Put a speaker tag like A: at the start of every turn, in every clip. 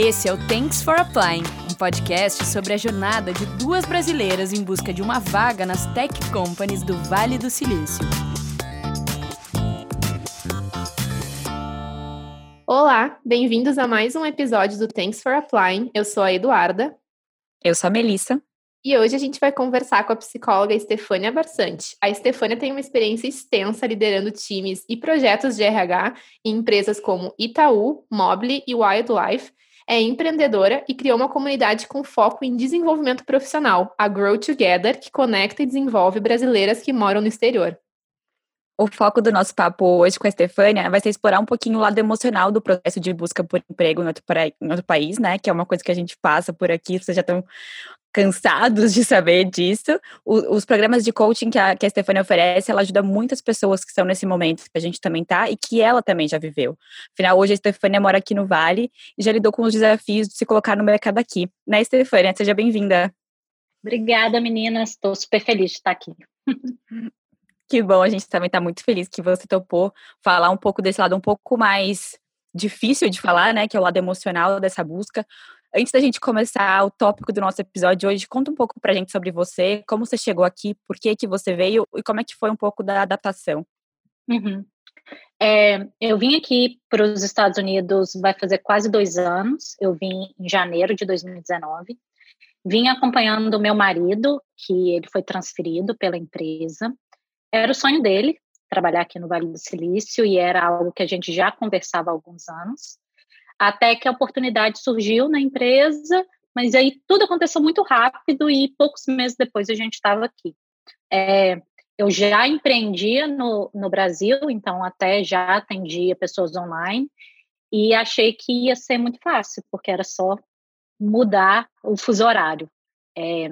A: Esse é o Thanks for Applying, um podcast sobre a jornada de duas brasileiras em busca de uma vaga nas tech companies do Vale do Silício.
B: Olá, bem-vindos a mais um episódio do Thanks for Applying. Eu sou a Eduarda.
C: Eu sou a Melissa.
B: E hoje a gente vai conversar com a psicóloga Estefânia Barsante. A Estefânia tem uma experiência extensa liderando times e projetos de RH em empresas como Itaú, Mobile e Wildlife, é empreendedora e criou uma comunidade com foco em desenvolvimento profissional, a Grow Together, que conecta e desenvolve brasileiras que moram no exterior.
C: O foco do nosso papo hoje com a Estefânia vai ser explorar um pouquinho o lado emocional do processo de busca por emprego em outro, em outro país, né? Que é uma coisa que a gente passa por aqui, vocês já estão cansados de saber disso. O, os programas de coaching que a, que a Stefania oferece, ela ajuda muitas pessoas que estão nesse momento que a gente também tá e que ela também já viveu. Afinal, hoje a Stefania mora aqui no Vale e já lidou com os desafios de se colocar no mercado aqui. Né, Stefania? Seja bem-vinda.
D: Obrigada, meninas. Estou super feliz de estar aqui.
C: que bom, a gente também está muito feliz que você topou falar um pouco desse lado um pouco mais difícil de falar, né, que é o lado emocional dessa busca. Antes da gente começar o tópico do nosso episódio hoje, conta um pouco pra gente sobre você, como você chegou aqui, por que que você veio e como é que foi um pouco da adaptação.
D: Uhum. É, eu vim aqui para os Estados Unidos vai fazer quase dois anos. Eu vim em janeiro de 2019. Vim acompanhando o meu marido, que ele foi transferido pela empresa. Era o sonho dele trabalhar aqui no Vale do Silício e era algo que a gente já conversava há alguns anos até que a oportunidade surgiu na empresa, mas aí tudo aconteceu muito rápido e poucos meses depois a gente estava aqui. É, eu já empreendia no, no Brasil, então até já atendia pessoas online e achei que ia ser muito fácil, porque era só mudar o fuso horário. É,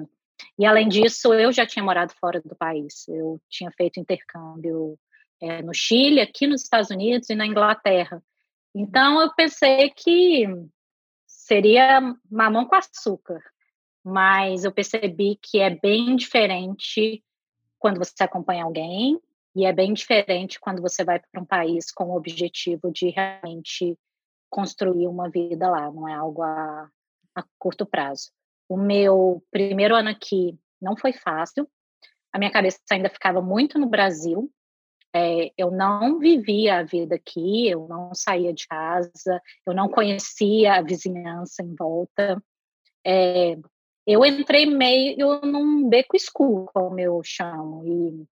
D: e além disso, eu já tinha morado fora do país. Eu tinha feito intercâmbio é, no Chile, aqui nos Estados Unidos e na Inglaterra. Então eu pensei que seria mamão com açúcar, mas eu percebi que é bem diferente quando você acompanha alguém e é bem diferente quando você vai para um país com o objetivo de realmente construir uma vida lá, não é algo a, a curto prazo. O meu primeiro ano aqui não foi fácil, a minha cabeça ainda ficava muito no Brasil, é, eu não vivia a vida aqui, eu não saía de casa, eu não conhecia a vizinhança em volta. É, eu entrei meio num beco escuro, como eu chamo, e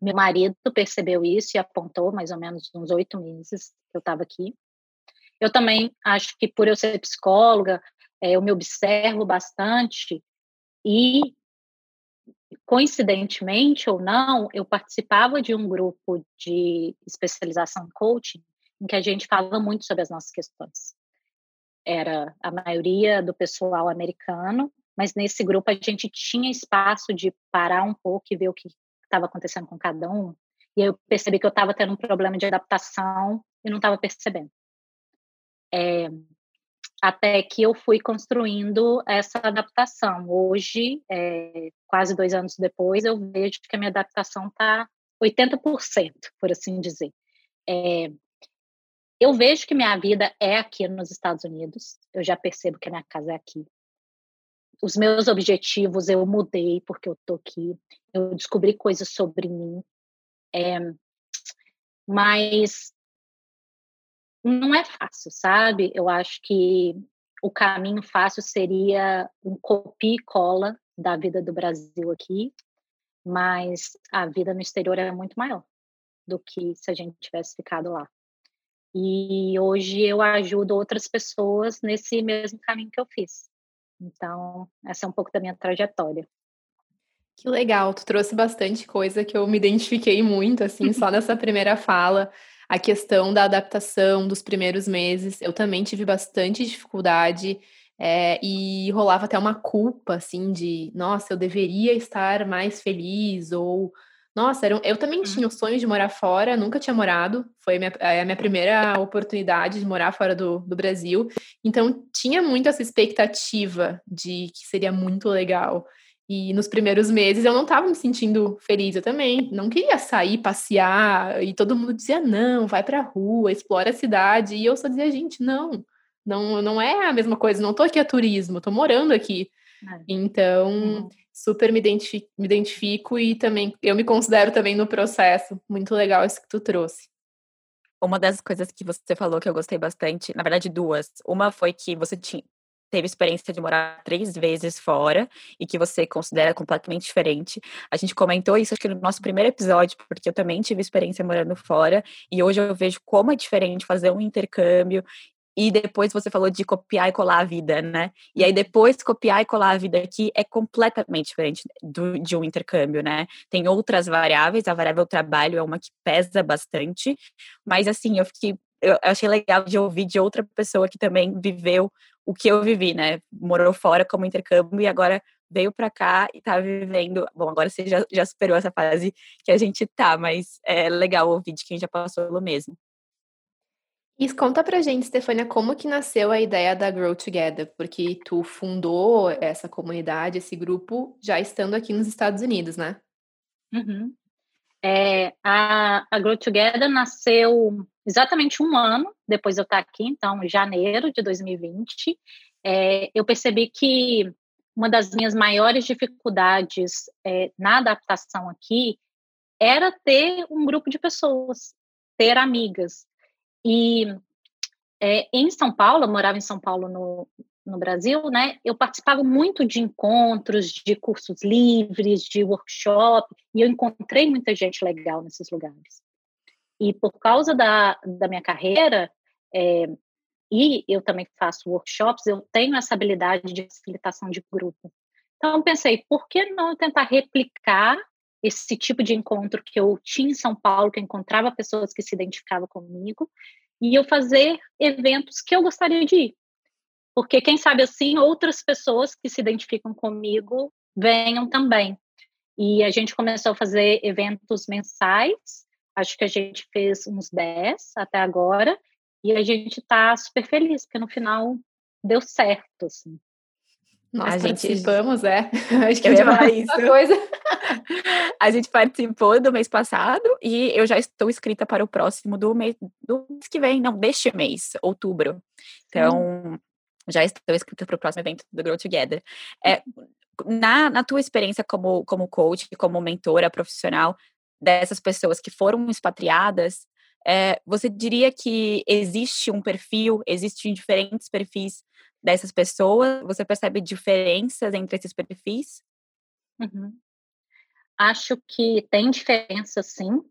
D: meu marido percebeu isso e apontou mais ou menos uns oito meses que eu estava aqui. Eu também acho que por eu ser psicóloga, é, eu me observo bastante e coincidentemente ou não, eu participava de um grupo de especialização em coaching em que a gente falava muito sobre as nossas questões. Era a maioria do pessoal americano, mas nesse grupo a gente tinha espaço de parar um pouco e ver o que estava acontecendo com cada um. E eu percebi que eu estava tendo um problema de adaptação e não estava percebendo. É, até que eu fui construindo essa adaptação. Hoje, é, quase dois anos depois, eu vejo que a minha adaptação está 80%, por assim dizer. É, eu vejo que minha vida é aqui nos Estados Unidos, eu já percebo que a minha casa é aqui. Os meus objetivos eu mudei porque eu estou aqui, eu descobri coisas sobre mim, é, mas não é fácil, sabe? Eu acho que o caminho fácil seria um copia e cola da vida do Brasil aqui, mas a vida no exterior é muito maior do que se a gente tivesse ficado lá. E hoje eu ajudo outras pessoas nesse mesmo caminho que eu fiz. Então, essa é um pouco da minha trajetória.
B: Que legal, tu trouxe bastante coisa que eu me identifiquei muito, assim, só nessa primeira fala a questão da adaptação dos primeiros meses. Eu também tive bastante dificuldade é, e rolava até uma culpa, assim, de nossa, eu deveria estar mais feliz, ou nossa, era, eu também uhum. tinha o sonho de morar fora, nunca tinha morado, foi a minha, a minha primeira oportunidade de morar fora do, do Brasil, então tinha muito essa expectativa de que seria muito legal. E nos primeiros meses eu não estava me sentindo feliz, eu também não queria sair, passear, e todo mundo dizia: não, vai para a rua, explora a cidade. E eu só dizia: gente, não, Não, não é a mesma coisa, não tô aqui a turismo, tô morando aqui. É. Então, uhum. super me, identifico, me identifico e também eu me considero também no processo. Muito legal isso que tu trouxe.
C: Uma das coisas que você falou que eu gostei bastante, na verdade, duas. Uma foi que você tinha, teve experiência de morar três vezes fora e que você considera completamente diferente. A gente comentou isso acho que no nosso primeiro episódio, porque eu também tive experiência morando fora e hoje eu vejo como é diferente fazer um intercâmbio e depois você falou de copiar e colar a vida, né? E aí depois copiar e colar a vida aqui é completamente diferente do, de um intercâmbio, né? Tem outras variáveis, a variável trabalho é uma que pesa bastante, mas assim, eu fiquei eu achei legal de ouvir de outra pessoa que também viveu o que eu vivi, né? Morou fora como intercâmbio e agora veio para cá e tá vivendo. Bom, agora você já, já superou essa fase que a gente tá, mas é legal ouvir de quem já passou pelo mesmo.
B: E conta pra gente, Stefania, como que nasceu a ideia da Grow Together? Porque tu fundou essa comunidade, esse grupo, já estando aqui nos Estados Unidos, né?
D: Uhum. É, a, a Grow Together nasceu exatamente um ano depois de eu estar aqui, então, janeiro de 2020. É, eu percebi que uma das minhas maiores dificuldades é, na adaptação aqui era ter um grupo de pessoas, ter amigas. E é, em São Paulo, eu morava em São Paulo no, no Brasil, né? Eu participava muito de encontros, de cursos livres, de workshop, e eu encontrei muita gente legal nesses lugares. E por causa da, da minha carreira, é, e eu também faço workshops, eu tenho essa habilidade de facilitação de grupo. Então, pensei, por que não tentar replicar esse tipo de encontro que eu tinha em São Paulo, que eu encontrava pessoas que se identificavam comigo, e eu fazer eventos que eu gostaria de ir. Porque, quem sabe assim, outras pessoas que se identificam comigo venham também. E a gente começou a fazer eventos mensais, acho que a gente fez uns 10 até agora, e a gente está super feliz, porque no final deu certo, assim.
B: Nós a participamos, gente... é.
C: Acho que eu ia falar isso. Coisa. a gente participou do mês passado e eu já estou inscrita para o próximo do mês, do mês que vem, não, deste mês, outubro. Então, hum. já estou inscrita para o próximo evento do Grow Together. É, na, na tua experiência como, como coach, como mentora profissional dessas pessoas que foram expatriadas, é, você diria que existe um perfil, existem diferentes perfis dessas pessoas? Você percebe diferenças entre esses perfis?
D: Uhum. Acho que tem diferença, sim,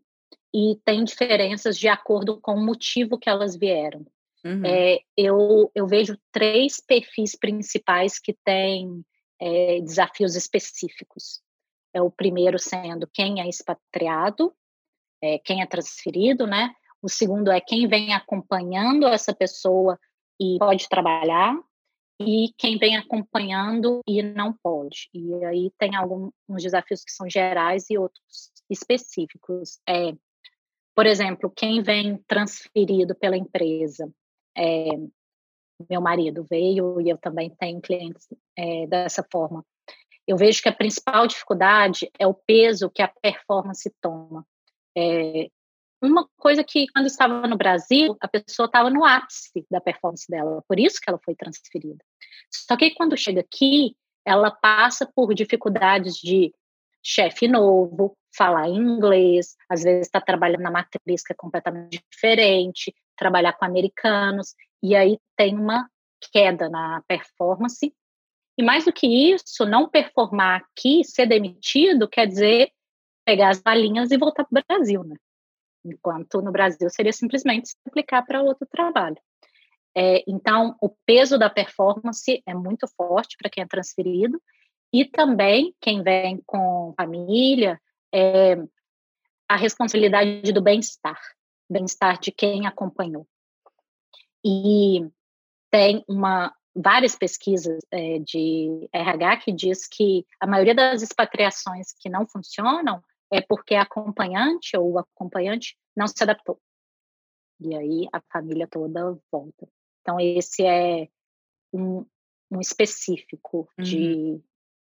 D: e tem diferenças de acordo com o motivo que elas vieram. Uhum. É, eu, eu vejo três perfis principais que têm é, desafios específicos. É o primeiro sendo quem é expatriado, é, quem é transferido, né? O segundo é quem vem acompanhando essa pessoa e pode trabalhar e quem vem acompanhando e não pode. E aí tem alguns desafios que são gerais e outros específicos. É, por exemplo, quem vem transferido pela empresa. É, meu marido veio e eu também tenho clientes é, dessa forma. Eu vejo que a principal dificuldade é o peso que a performance toma. É, uma coisa que quando estava no Brasil, a pessoa estava no ápice da performance dela, por isso que ela foi transferida. Só que quando chega aqui, ela passa por dificuldades de chefe novo, falar inglês, às vezes está trabalhando na matriz que é completamente diferente, trabalhar com americanos, e aí tem uma queda na performance. E mais do que isso, não performar aqui, ser demitido, quer dizer pegar as balinhas e voltar para o Brasil, né? enquanto no Brasil seria simplesmente se aplicar para outro trabalho. É, então, o peso da performance é muito forte para quem é transferido e também quem vem com família, é, a responsabilidade do bem-estar, bem-estar de quem acompanhou. E tem uma várias pesquisas é, de RH que diz que a maioria das expatriações que não funcionam é porque a acompanhante ou o acompanhante não se adaptou. E aí a família toda volta. Então, esse é um, um específico uhum. de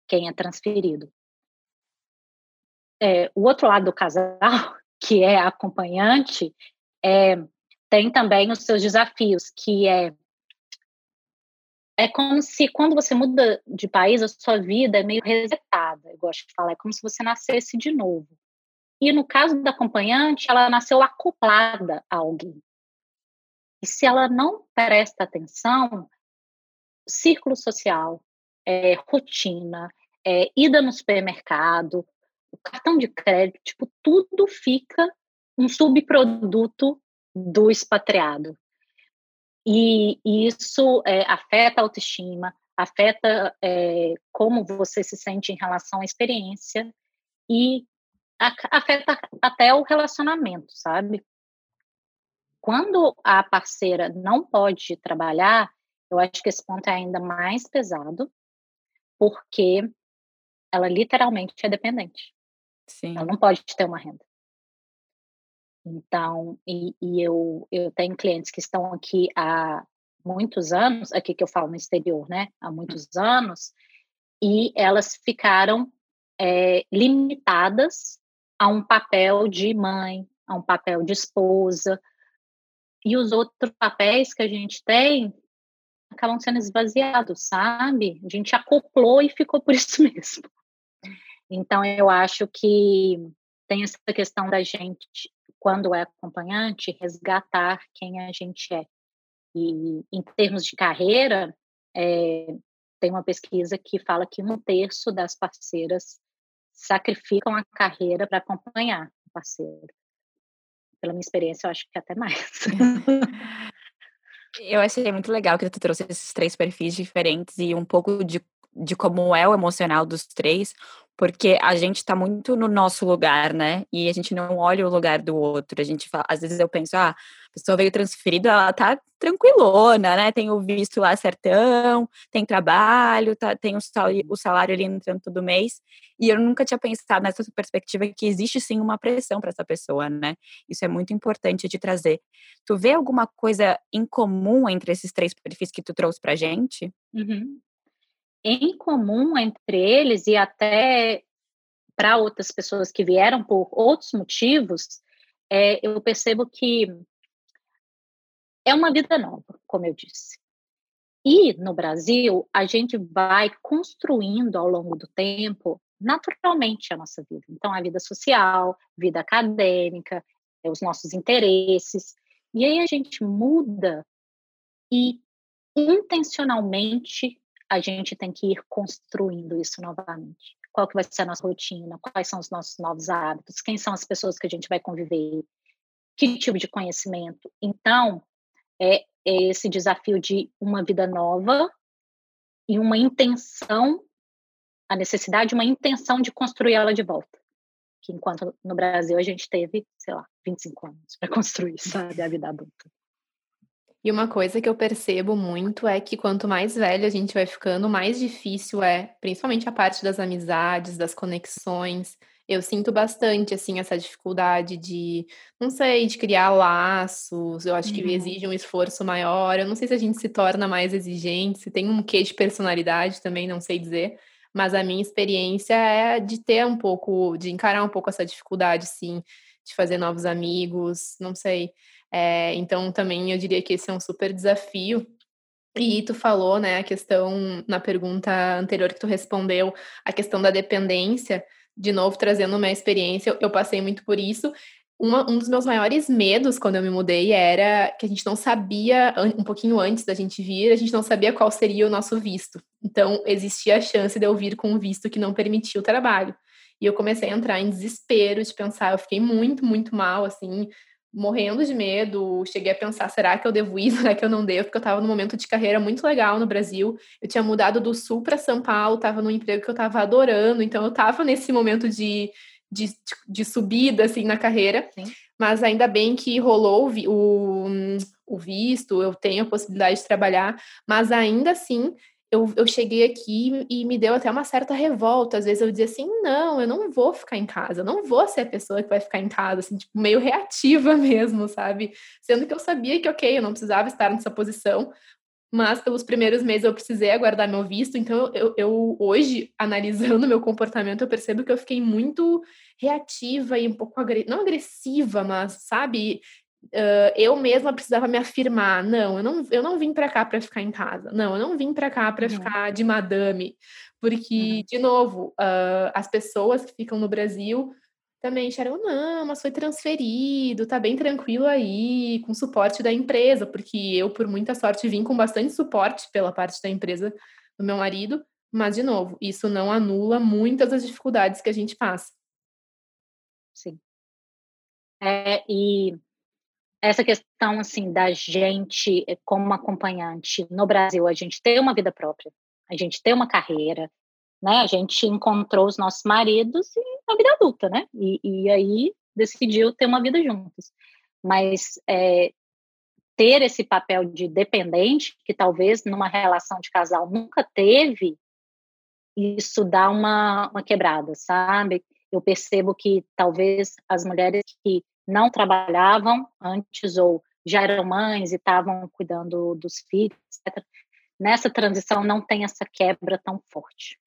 D: quem é transferido. É, o outro lado do casal, que é a acompanhante, é, tem também os seus desafios, que é é como se quando você muda de país, a sua vida é meio resetada. Eu gosto de falar, é como se você nascesse de novo. E no caso da acompanhante, ela nasceu acoplada a alguém. E se ela não presta atenção, círculo social, é, rotina, é, ida no supermercado, cartão de crédito, tipo, tudo fica um subproduto do expatriado. E, e isso é, afeta a autoestima, afeta é, como você se sente em relação à experiência e a, afeta até o relacionamento, sabe? Quando a parceira não pode trabalhar, eu acho que esse ponto é ainda mais pesado, porque ela literalmente é dependente. Sim. Ela não pode ter uma renda. Então, e, e, eu, eu tenho clientes que estão aqui há muitos anos, aqui que eu falo no exterior, né? Há muitos anos, e elas ficaram é, limitadas a um papel de mãe, a um papel de esposa, e os outros papéis que a gente tem acabam sendo esvaziados, sabe? A gente acoplou e ficou por isso mesmo. Então, eu acho que tem essa questão da gente quando é acompanhante, resgatar quem a gente é. E em termos de carreira, é, tem uma pesquisa que fala que um terço das parceiras sacrificam a carreira para acompanhar o parceiro. Pela minha experiência, eu acho que até mais.
C: Eu achei muito legal que tu trouxe esses três perfis diferentes e um pouco de, de como é o emocional dos três, porque a gente está muito no nosso lugar, né? E a gente não olha o lugar do outro. A gente fala, às vezes eu penso, ah, a pessoa veio transferida, ela tá tranquilona, né? Tem o visto lá certão, tem trabalho, tá, tem o salário, o salário ali entrando todo mês. E eu nunca tinha pensado nessa perspectiva que existe sim uma pressão para essa pessoa, né? Isso é muito importante de trazer. Tu vê alguma coisa em comum entre esses três perfis que tu trouxe pra gente?
D: Uhum em comum entre eles e até para outras pessoas que vieram por outros motivos, é, eu percebo que é uma vida nova, como eu disse. E no Brasil, a gente vai construindo ao longo do tempo naturalmente a nossa vida. Então, a vida social, vida acadêmica, é, os nossos interesses. E aí a gente muda e intencionalmente a gente tem que ir construindo isso novamente. Qual que vai ser a nossa rotina? Quais são os nossos novos hábitos? Quem são as pessoas que a gente vai conviver? Que tipo de conhecimento? Então, é, é esse desafio de uma vida nova e uma intenção, a necessidade de uma intenção de construir ela de volta. Que enquanto no Brasil a gente teve, sei lá, 25 anos para construir, sabe, a vida adulta.
B: E uma coisa que eu percebo muito é que quanto mais velho a gente vai ficando, mais difícil é, principalmente a parte das amizades, das conexões. Eu sinto bastante, assim, essa dificuldade de, não sei, de criar laços. Eu acho uhum. que exige um esforço maior. Eu não sei se a gente se torna mais exigente, se tem um quê de personalidade também, não sei dizer. Mas a minha experiência é de ter um pouco, de encarar um pouco essa dificuldade, sim, de fazer novos amigos, não sei. É, então, também eu diria que esse é um super desafio. E tu falou, né, a questão, na pergunta anterior que tu respondeu, a questão da dependência, de novo, trazendo uma experiência, eu, eu passei muito por isso. Uma, um dos meus maiores medos quando eu me mudei era que a gente não sabia, um pouquinho antes da gente vir, a gente não sabia qual seria o nosso visto. Então, existia a chance de eu vir com um visto que não permitia o trabalho. E eu comecei a entrar em desespero de pensar, eu fiquei muito, muito mal, assim, morrendo de medo, cheguei a pensar, será que eu devo ir, será que eu não devo? Porque eu estava num momento de carreira muito legal no Brasil. Eu tinha mudado do Sul para São Paulo, estava num emprego que eu estava adorando, então eu estava nesse momento de, de, de, subida, assim, na carreira. Sim. Mas ainda bem que rolou o, o visto, eu tenho a possibilidade de trabalhar, mas ainda assim eu, eu cheguei aqui e me deu até uma certa revolta. Às vezes eu dizia assim: não, eu não vou ficar em casa, eu não vou ser a pessoa que vai ficar em casa, assim, tipo, meio reativa mesmo, sabe? Sendo que eu sabia que, ok, eu não precisava estar nessa posição, mas pelos primeiros meses eu precisei aguardar meu visto. Então, eu, eu hoje, analisando meu comportamento, eu percebo que eu fiquei muito reativa e um pouco, agre... não agressiva, mas, sabe, uh, eu mesma precisava me afirmar. Não, eu não, eu não vim para cá para ficar em casa. Não, eu não vim para cá para uhum. ficar de madame. Porque, uhum. de novo, uh, as pessoas que ficam no Brasil também enxergam, não, mas foi transferido, tá bem tranquilo aí, com suporte da empresa, porque eu, por muita sorte, vim com bastante suporte pela parte da empresa do meu marido, mas, de novo, isso não anula muitas das dificuldades que a gente passa.
D: Sim. É, e essa questão assim da gente eh, como acompanhante no Brasil, a gente ter uma vida própria, a gente ter uma carreira, né? A gente encontrou os nossos maridos na vida adulta, né? E, e aí decidiu ter uma vida juntos. Mas é, ter esse papel de dependente, que talvez numa relação de casal nunca teve, isso dá uma, uma quebrada, sabe? Eu percebo que talvez as mulheres que não trabalhavam antes ou já eram mães e estavam cuidando dos filhos, etc. Nessa transição não tem essa quebra tão forte.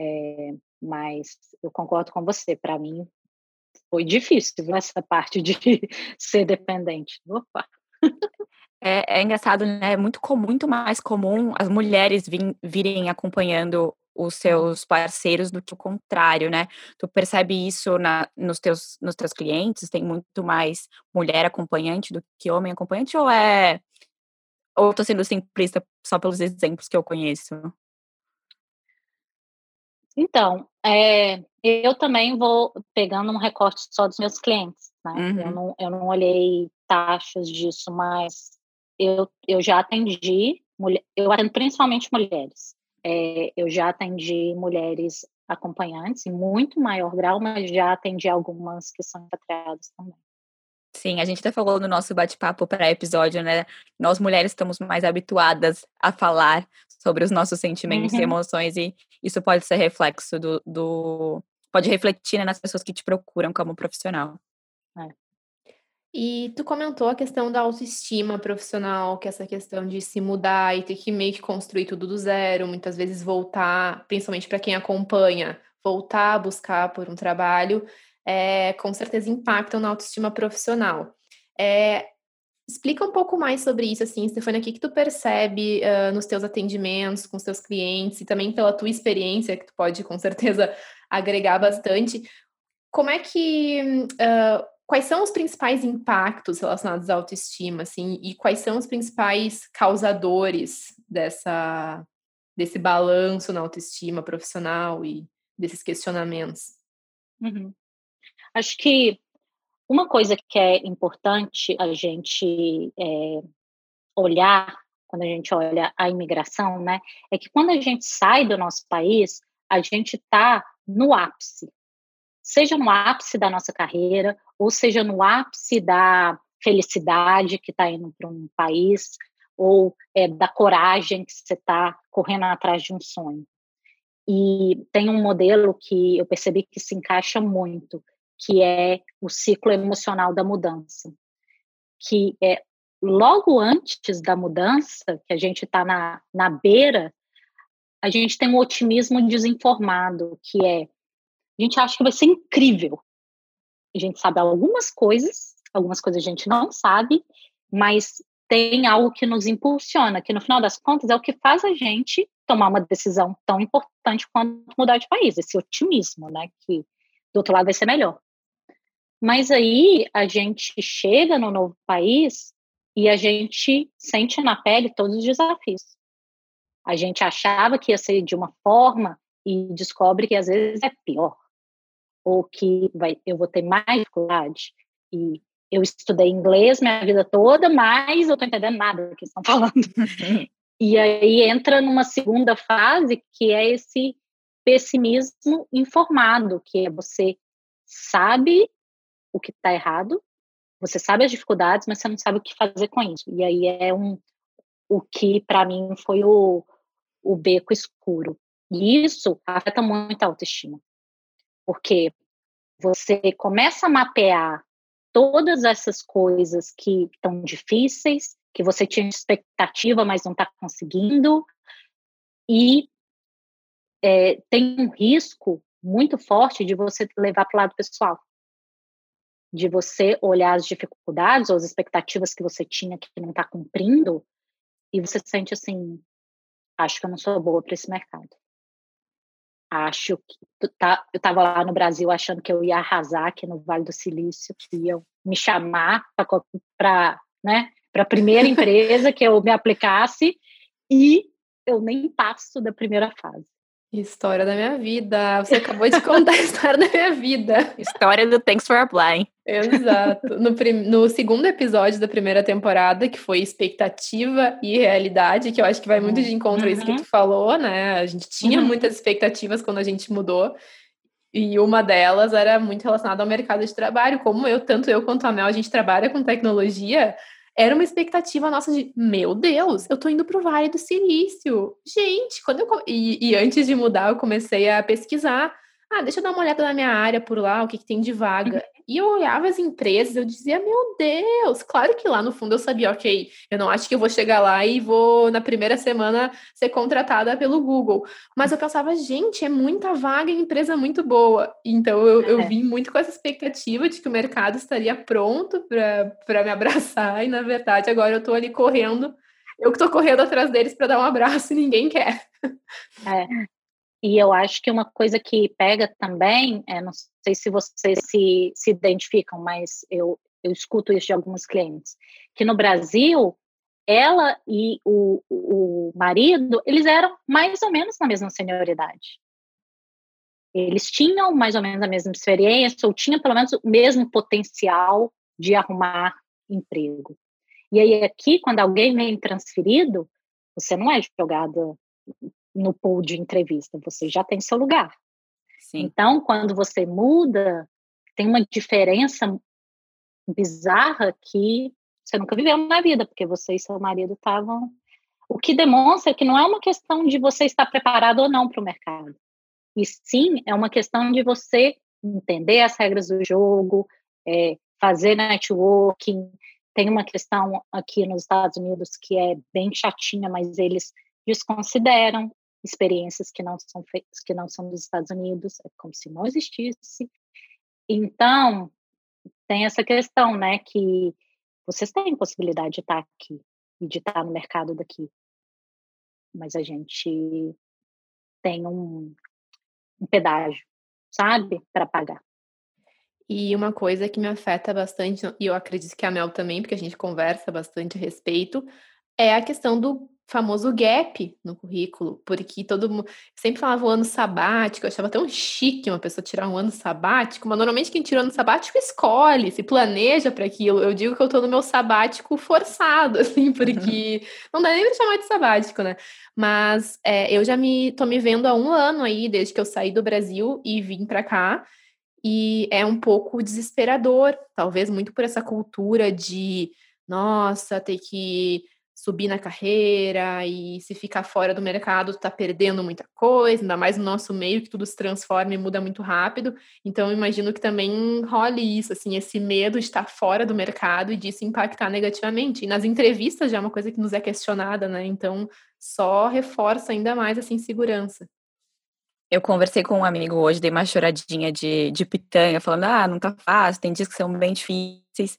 D: É, mas eu concordo com você, para mim foi difícil essa parte de ser dependente. Opa!
C: É, é, engraçado, né? É muito, muito mais comum as mulheres virem acompanhando os seus parceiros do que o contrário, né? Tu percebe isso na, nos, teus, nos teus clientes? Tem muito mais mulher acompanhante do que homem acompanhante? Ou é. Ou tô sendo simplista só pelos exemplos que eu conheço?
D: Então, é, eu também vou pegando um recorte só dos meus clientes, né? Uhum. Eu, não, eu não olhei taxas disso, mas eu, eu já atendi, eu atendo principalmente mulheres. É, eu já atendi mulheres acompanhantes em muito maior grau, mas já atendi algumas que são repatriadas também.
C: Sim, a gente até falou no nosso bate-papo para episódio, né? Nós mulheres estamos mais habituadas a falar sobre os nossos sentimentos uhum. e emoções, e isso pode ser reflexo do. do pode refletir né, nas pessoas que te procuram como profissional.
B: É. E tu comentou a questão da autoestima profissional, que é essa questão de se mudar e ter que meio que construir tudo do zero, muitas vezes voltar, principalmente para quem acompanha, voltar a buscar por um trabalho, é, com certeza impactam na autoestima profissional. É, explica um pouco mais sobre isso, assim, Stefania, o que, que tu percebe uh, nos teus atendimentos com os teus clientes e também pela tua experiência, que tu pode com certeza agregar bastante. Como é que uh, quais são os principais impactos relacionados à autoestima, assim, e quais são os principais causadores dessa desse balanço na autoestima profissional e desses questionamentos?
D: Uhum. Acho que uma coisa que é importante a gente é, olhar quando a gente olha a imigração, né, é que quando a gente sai do nosso país, a gente está no ápice, seja no ápice da nossa carreira, ou seja no ápice da felicidade que está indo para um país, ou é, da coragem que você está correndo atrás de um sonho. E tem um modelo que eu percebi que se encaixa muito, que é o ciclo emocional da mudança, que é logo antes da mudança, que a gente está na, na beira, a gente tem um otimismo desinformado, que é gente acha que vai ser incrível. A gente sabe algumas coisas, algumas coisas a gente não sabe, mas tem algo que nos impulsiona, que no final das contas é o que faz a gente tomar uma decisão tão importante quanto mudar de país, esse otimismo, né, que do outro lado vai ser melhor. Mas aí a gente chega no novo país e a gente sente na pele todos os desafios. A gente achava que ia ser de uma forma e descobre que às vezes é pior ou que vai, eu vou ter mais dificuldade. E eu estudei inglês minha vida toda, mas eu estou entendendo nada do que estão falando. e aí entra numa segunda fase, que é esse pessimismo informado, que é você sabe o que está errado, você sabe as dificuldades, mas você não sabe o que fazer com isso. E aí é um o que para mim foi o, o beco escuro. E isso afeta muito a autoestima porque você começa a mapear todas essas coisas que estão difíceis, que você tinha expectativa, mas não está conseguindo, e é, tem um risco muito forte de você levar para o lado pessoal. de você olhar as dificuldades ou as expectativas que você tinha que não está cumprindo e você sente assim, acho que eu não sou boa para esse mercado. Acho que tá, eu estava lá no Brasil achando que eu ia arrasar aqui no Vale do Silício, que iam me chamar para né, para a primeira empresa que eu me aplicasse e eu nem passo da primeira fase.
B: História da minha vida. Você acabou de contar a história da minha vida.
C: História do Thanks for Applying.
B: Exato. No, prim... no segundo episódio da primeira temporada, que foi expectativa e realidade, que eu acho que vai muito de encontro a isso que uhum. tu falou, né? A gente tinha uhum. muitas expectativas quando a gente mudou. E uma delas era muito relacionada ao mercado de trabalho. Como eu, tanto eu quanto a Mel, a gente trabalha com tecnologia, era uma expectativa nossa de, meu Deus, eu tô indo pro Vale do Silício. Gente, quando eu. E, e antes de mudar, eu comecei a pesquisar. Ah, deixa eu dar uma olhada na minha área por lá, o que, que tem de vaga. Uhum. E eu olhava as empresas, eu dizia, meu Deus, claro que lá no fundo eu sabia, ok, eu não acho que eu vou chegar lá e vou na primeira semana ser contratada pelo Google. Mas eu pensava, gente, é muita vaga em empresa muito boa. Então eu, eu é. vim muito com essa expectativa de que o mercado estaria pronto para me abraçar, e na verdade agora eu estou ali correndo. Eu que estou correndo atrás deles para dar um abraço e ninguém quer.
D: É. E eu acho que uma coisa que pega também, é, não sei se vocês se, se identificam, mas eu, eu escuto isso de alguns clientes, que no Brasil, ela e o, o marido, eles eram mais ou menos na mesma senioridade. Eles tinham mais ou menos a mesma experiência, ou tinham pelo menos o mesmo potencial de arrumar emprego. E aí aqui, quando alguém vem transferido, você não é jogada no pool de entrevista, você já tem seu lugar. Sim. Então, quando você muda, tem uma diferença bizarra que você nunca viveu na vida, porque você e seu marido estavam. O que demonstra que não é uma questão de você estar preparado ou não para o mercado. E sim, é uma questão de você entender as regras do jogo, é, fazer networking. Tem uma questão aqui nos Estados Unidos que é bem chatinha, mas eles desconsideram experiências que não são feitas, que não são dos Estados Unidos, é como se não existisse. Então, tem essa questão, né, que vocês têm possibilidade de estar aqui e de estar no mercado daqui, mas a gente tem um, um pedágio, sabe, para pagar.
B: E uma coisa que me afeta bastante, e eu acredito que a Mel também, porque a gente conversa bastante a respeito, é a questão do famoso gap no currículo, porque todo mundo sempre falava o ano sabático, eu achava tão chique uma pessoa tirar um ano sabático, mas normalmente quem tira um ano sabático escolhe, se planeja para aquilo. Eu digo que eu tô no meu sabático forçado, assim, porque não dá nem pra chamar de sabático, né? Mas é, eu já me tô me vendo há um ano aí, desde que eu saí do Brasil e vim para cá. E é um pouco desesperador, talvez muito por essa cultura de nossa, ter que subir na carreira e se ficar fora do mercado, tá perdendo muita coisa, ainda mais no nosso meio que tudo se transforma e muda muito rápido. Então, imagino que também role isso, assim, esse medo de estar fora do mercado e disso impactar negativamente. E nas entrevistas já é uma coisa que nos é questionada, né? Então, só reforça ainda mais essa insegurança.
C: Eu conversei com um amigo hoje, dei uma choradinha de, de pitanga, falando, ah, não tá fácil, tem dias que são bem difíceis.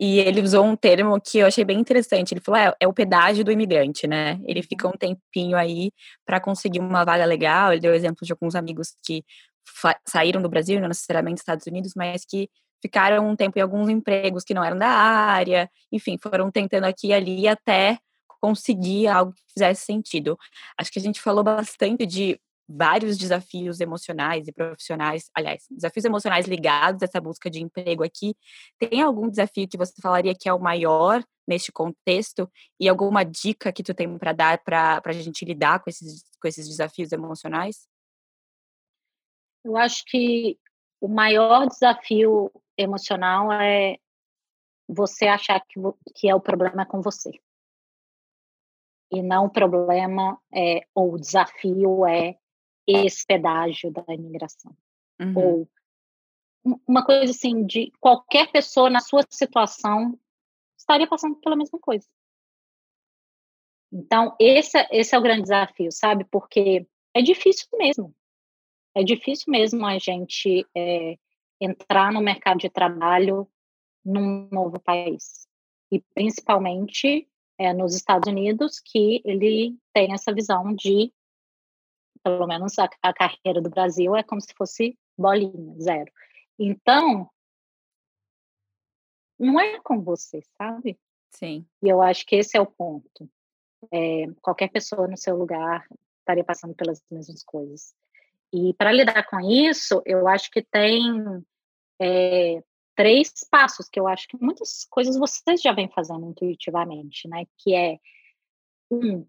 C: E ele usou um termo que eu achei bem interessante. Ele falou: é, é o pedágio do imigrante, né? Ele fica um tempinho aí para conseguir uma vaga legal. Ele deu exemplo de alguns amigos que saíram do Brasil, não necessariamente dos Estados Unidos, mas que ficaram um tempo em alguns empregos que não eram da área. Enfim, foram tentando aqui e ali até conseguir algo que fizesse sentido. Acho que a gente falou bastante de vários desafios emocionais e profissionais, aliás, desafios emocionais ligados a essa busca de emprego aqui. Tem algum desafio que você falaria que é o maior neste contexto e alguma dica que tu tem para dar para a gente lidar com esses, com esses desafios emocionais?
D: Eu acho que o maior desafio emocional é você achar que, que é o problema com você. E não o problema é, ou o desafio é esse pedágio da imigração. Uhum. Ou uma coisa assim, de qualquer pessoa na sua situação estaria passando pela mesma coisa. Então, esse, esse é o grande desafio, sabe? Porque é difícil mesmo. É difícil mesmo a gente é, entrar no mercado de trabalho num novo país. E principalmente é, nos Estados Unidos, que ele tem essa visão de, pelo menos a, a carreira do Brasil é como se fosse bolinha, zero. Então, não é com você, sabe?
C: Sim.
D: E eu acho que esse é o ponto. É, qualquer pessoa no seu lugar estaria passando pelas mesmas coisas. E para lidar com isso, eu acho que tem é, três passos que eu acho que muitas coisas vocês já vêm fazendo intuitivamente, né? Que é um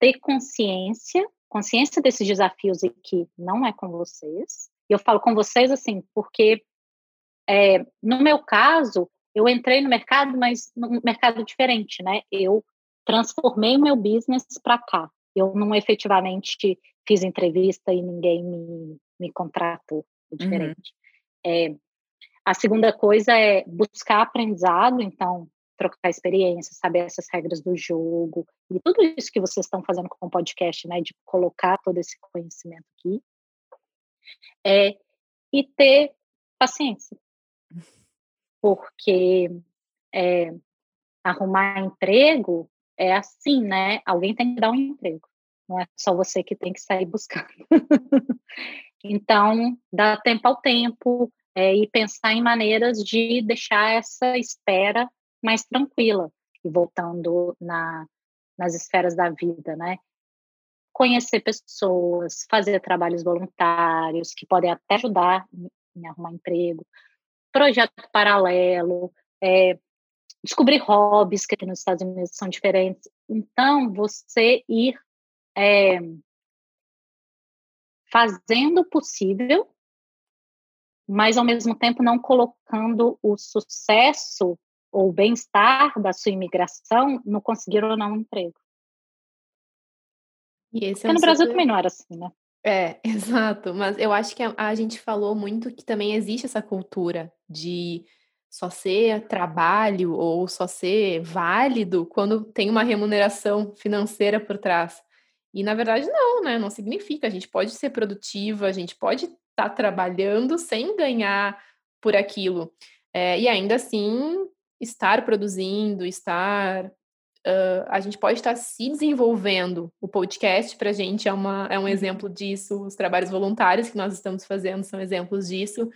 D: ter consciência, consciência desses desafios e que não é com vocês. E eu falo com vocês assim, porque é, no meu caso, eu entrei no mercado, mas num mercado diferente, né? Eu transformei o meu business para cá. Eu não efetivamente fiz entrevista e ninguém me, me contratou. É diferente. Uhum. É, a segunda coisa é buscar aprendizado, então, trocar experiência, saber essas regras do jogo e tudo isso que vocês estão fazendo com o podcast, né? De colocar todo esse conhecimento aqui. É, e ter paciência. Porque é, arrumar emprego é assim, né? Alguém tem que dar um emprego. Não é só você que tem que sair buscando. então, dá tempo ao tempo é, e pensar em maneiras de deixar essa espera mais tranquila. E voltando na, nas esferas da vida, né? Conhecer pessoas, fazer trabalhos voluntários que podem até ajudar em, arrumar emprego, projeto paralelo, é, descobrir hobbies que aqui nos Estados Unidos são diferentes. Então, você ir é, fazendo o possível, mas ao mesmo tempo não colocando o sucesso ou o bem-estar da sua imigração no conseguir ou não um emprego.
B: E esse
D: Porque é um no Brasil super... também não era assim, né?
B: É, exato. Mas eu acho que a, a gente falou muito que também existe essa cultura de só ser trabalho ou só ser válido quando tem uma remuneração financeira por trás. E na verdade não, né? Não significa. A gente pode ser produtiva, a gente pode estar tá trabalhando sem ganhar por aquilo. É, e ainda assim estar produzindo, estar. Uh, a gente pode estar se desenvolvendo. O podcast, para a gente, é, uma, é um uhum. exemplo disso. Os trabalhos voluntários que nós estamos fazendo são exemplos disso.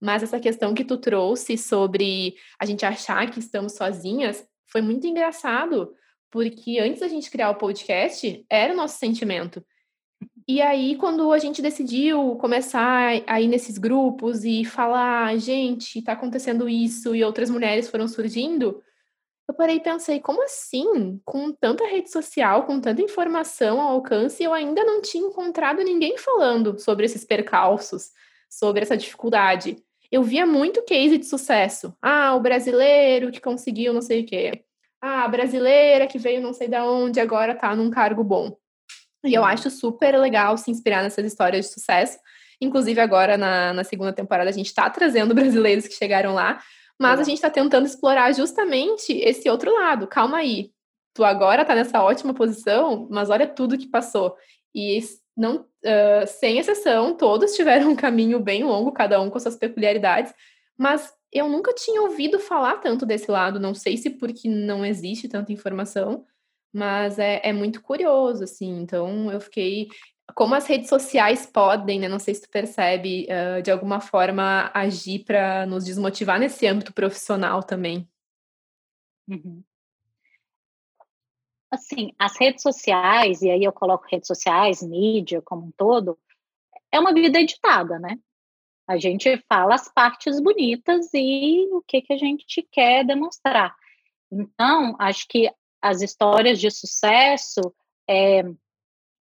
B: Mas essa questão que tu trouxe sobre a gente achar que estamos sozinhas foi muito engraçado, porque antes da gente criar o podcast, era o nosso sentimento. E aí, quando a gente decidiu começar a ir nesses grupos e falar, gente, tá acontecendo isso, e outras mulheres foram surgindo, eu parei e pensei, como assim? Com tanta rede social, com tanta informação ao alcance, eu ainda não tinha encontrado ninguém falando sobre esses percalços, sobre essa dificuldade. Eu via muito case de sucesso. Ah, o brasileiro que conseguiu não sei o quê ah, brasileira que veio não sei de onde, agora tá num cargo bom. E eu acho super legal se inspirar nessas histórias de sucesso. Inclusive, agora na, na segunda temporada, a gente está trazendo brasileiros que chegaram lá, mas a gente está tentando explorar justamente esse outro lado. Calma aí, tu agora tá nessa ótima posição, mas olha tudo que passou. E não, uh, sem exceção, todos tiveram um caminho bem longo, cada um com suas peculiaridades, mas eu nunca tinha ouvido falar tanto desse lado, não sei se porque não existe tanta informação, mas é, é muito curioso, assim. Então eu fiquei. Como as redes sociais podem, né? Não sei se tu percebe, uh, de alguma forma agir para nos desmotivar nesse âmbito profissional também.
D: Uhum. Assim, as redes sociais, e aí eu coloco redes sociais, mídia como um todo, é uma vida editada, né? A gente fala as partes bonitas e o que, que a gente quer demonstrar. Então, acho que as histórias de sucesso é,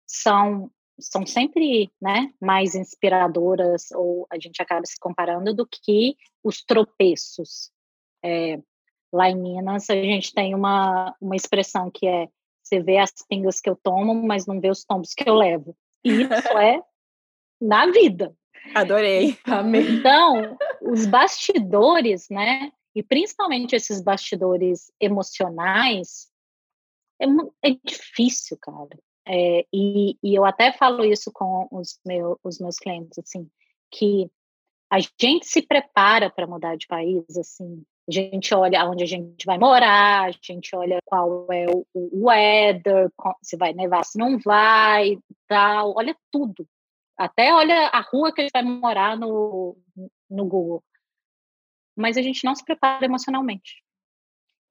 D: são, são sempre né, mais inspiradoras, ou a gente acaba se comparando, do que os tropeços. É, lá em Minas, a gente tem uma, uma expressão que é: você vê as pingas que eu tomo, mas não vê os tombos que eu levo. E isso é na vida.
C: Adorei.
D: Amém. Então, os bastidores, né? E principalmente esses bastidores emocionais, é, é difícil, cara. É, e, e, eu até falo isso com os, meu, os meus clientes, assim, que a gente se prepara para mudar de país, assim, a gente olha onde a gente vai morar, a gente olha qual é o, o weather, se vai nevar, se não vai, tal, olha tudo. Até olha a rua que a gente vai morar no, no Google. Mas a gente não se prepara emocionalmente.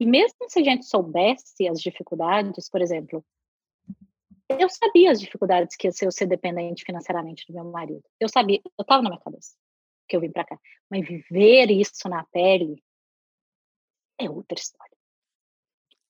D: E mesmo se a gente soubesse as dificuldades, por exemplo, eu sabia as dificuldades que ia ser eu ser dependente financeiramente do meu marido. Eu sabia, eu estava na minha cabeça que eu vim para cá. Mas viver isso na pele é outra história.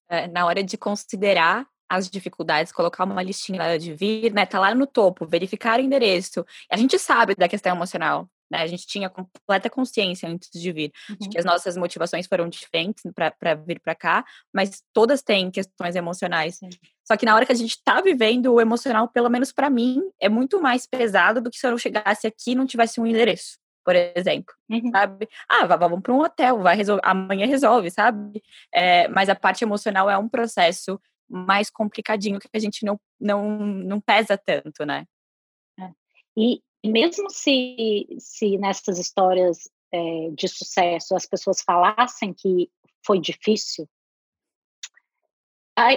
C: É, na hora de considerar as dificuldades, colocar uma listinha de vir, né? Tá lá no topo, verificar o endereço. A gente sabe da questão emocional, né? A gente tinha completa consciência antes de vir, uhum. de que as nossas motivações foram diferentes para vir para cá, mas todas têm questões emocionais. Sim. Só que na hora que a gente está vivendo o emocional, pelo menos para mim, é muito mais pesado do que se eu chegasse aqui e não tivesse um endereço por exemplo, uhum. sabe? Ah, vamos para um hotel, vai resolver, amanhã resolve, sabe? É, mas a parte emocional é um processo mais complicadinho que a gente não, não, não pesa tanto, né?
D: É. E mesmo se, se nessas histórias é, de sucesso as pessoas falassem que foi difícil,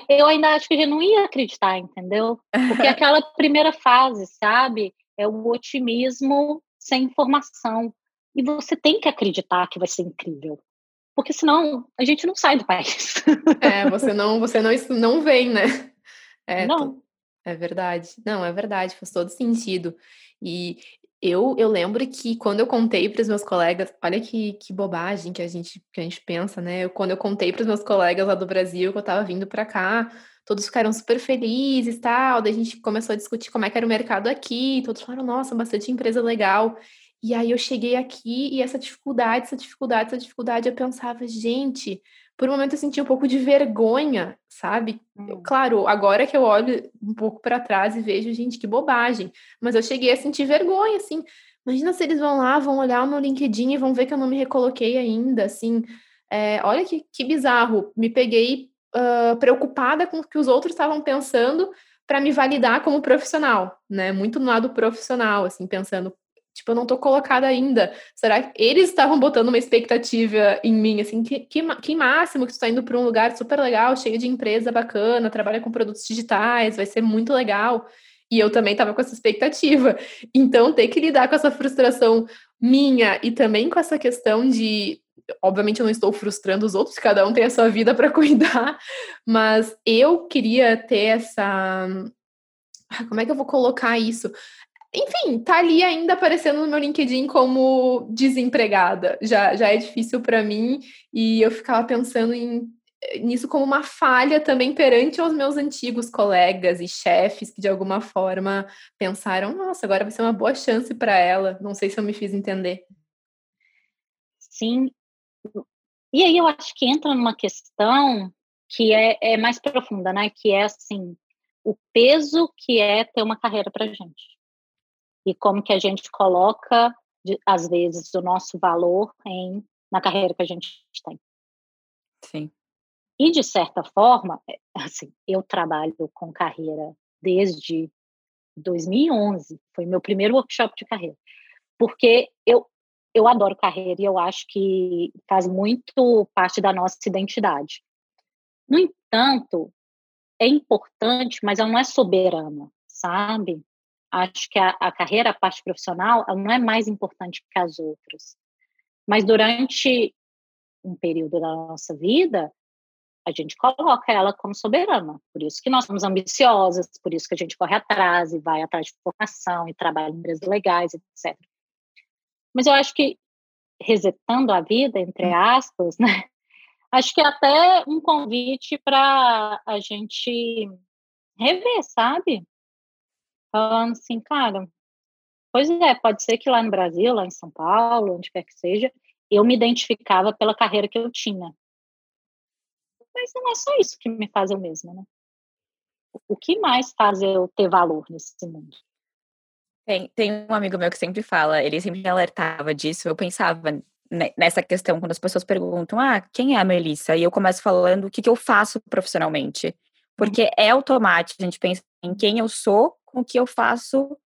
D: eu ainda acho que a gente não ia acreditar, entendeu? Porque aquela primeira fase, sabe? É o otimismo sem informação. E você tem que acreditar que vai ser incrível. Porque senão a gente não sai do país.
B: É, você não, você não, não vem, né? É,
D: não.
B: É verdade. Não, é verdade, faz todo sentido. E eu, eu lembro que quando eu contei para os meus colegas, olha que, que bobagem que a gente que a gente pensa, né? Eu, quando eu contei para os meus colegas lá do Brasil que eu estava vindo para cá, todos ficaram super felizes, tal. Daí a gente começou a discutir como é que era o mercado aqui, todos falaram, nossa, bastante empresa legal. E aí eu cheguei aqui e essa dificuldade, essa dificuldade, essa dificuldade, eu pensava, gente, por um momento eu senti um pouco de vergonha, sabe? Eu, hum. claro, agora que eu olho um pouco para trás e vejo, gente, que bobagem. Mas eu cheguei a sentir vergonha, assim. Imagina se eles vão lá, vão olhar no LinkedIn e vão ver que eu não me recoloquei ainda, assim. É, olha que, que bizarro. Me peguei uh, preocupada com o que os outros estavam pensando para me validar como profissional, né? Muito no lado profissional, assim, pensando, tipo, eu não tô colocada ainda. Será que eles estavam botando uma expectativa em mim, assim, que, que, que máximo que tu tá indo para um lugar super legal, cheio de empresa bacana, trabalha com produtos digitais, vai ser muito legal. E eu também estava com essa expectativa. Então, ter que lidar com essa frustração minha e também com essa questão de obviamente eu não estou frustrando os outros, cada um tem a sua vida para cuidar, mas eu queria ter essa. Como é que eu vou colocar isso? Enfim, tá ali ainda aparecendo no meu LinkedIn como desempregada. Já, já é difícil para mim e eu ficava pensando em, nisso como uma falha também perante os meus antigos colegas e chefes que de alguma forma pensaram: nossa, agora vai ser uma boa chance para ela. Não sei se eu me fiz entender.
D: Sim, e aí eu acho que entra numa questão que é, é mais profunda, né? Que é assim, o peso que é ter uma carreira para gente. E como que a gente coloca, às vezes, o nosso valor em, na carreira que a gente tem.
C: Sim.
D: E, de certa forma, é, assim, eu trabalho com carreira desde 2011, foi meu primeiro workshop de carreira. Porque eu, eu adoro carreira e eu acho que faz muito parte da nossa identidade. No entanto, é importante, mas ela não é soberana, sabe? Acho que a, a carreira, a parte profissional, ela não é mais importante que as outras. Mas durante um período da nossa vida, a gente coloca ela como soberana. Por isso que nós somos ambiciosas, por isso que a gente corre atrás e vai atrás de formação e trabalha em empresas legais, etc. Mas eu acho que resetando a vida, entre hum. aspas, né? Acho que é até um convite para a gente rever, sabe? Falando assim, cara, pois é, pode ser que lá no Brasil, lá em São Paulo, onde quer que seja, eu me identificava pela carreira que eu tinha. Mas não é só isso que me faz eu mesma, né? O que mais faz eu ter valor nesse mundo?
C: Tem, tem um amigo meu que sempre fala, ele sempre me alertava disso. Eu pensava nessa questão, quando as pessoas perguntam, ah, quem é a Melissa? E eu começo falando o que, que eu faço profissionalmente. Porque é automático, a gente pensa em quem eu sou com o que eu faço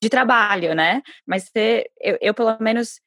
C: de trabalho, né? Mas eu, eu, pelo menos,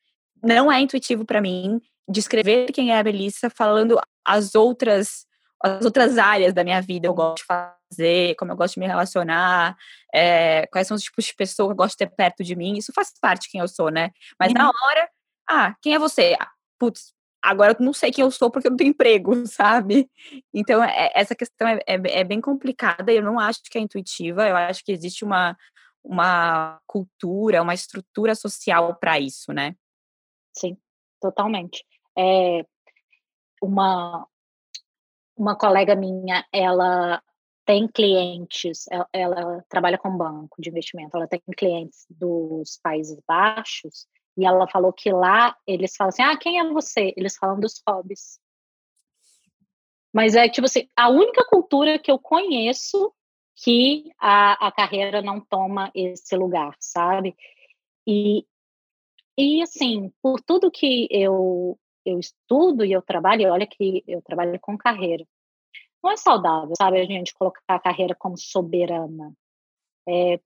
C: não é intuitivo para mim descrever quem é a Melissa falando as outras as outras áreas da minha vida eu gosto de fazer, como eu gosto de me relacionar, é, quais são os tipos de pessoa que eu gosto de ter perto de mim, isso faz parte de quem eu sou, né? Mas uhum. na hora, ah, quem é você? Ah, putz, agora eu não sei quem eu sou porque eu não tenho emprego, sabe? Então, é, essa questão é, é, é bem complicada, eu não acho que é intuitiva, eu acho que existe uma, uma cultura, uma estrutura social para isso, né?
D: Sim, totalmente. É, uma, uma colega minha, ela tem clientes, ela, ela, trabalha com banco de investimento, ela tem clientes dos Países Baixos, e ela falou que lá eles falam assim: ah, quem é você? Eles falam dos hobbies. Mas é tipo assim, a única cultura que eu conheço que a, a carreira não toma esse lugar, sabe? E, e assim, por tudo que eu eu estudo e eu trabalho, olha que eu trabalho com carreira. Não é saudável, sabe, a gente colocar a carreira como soberana. É,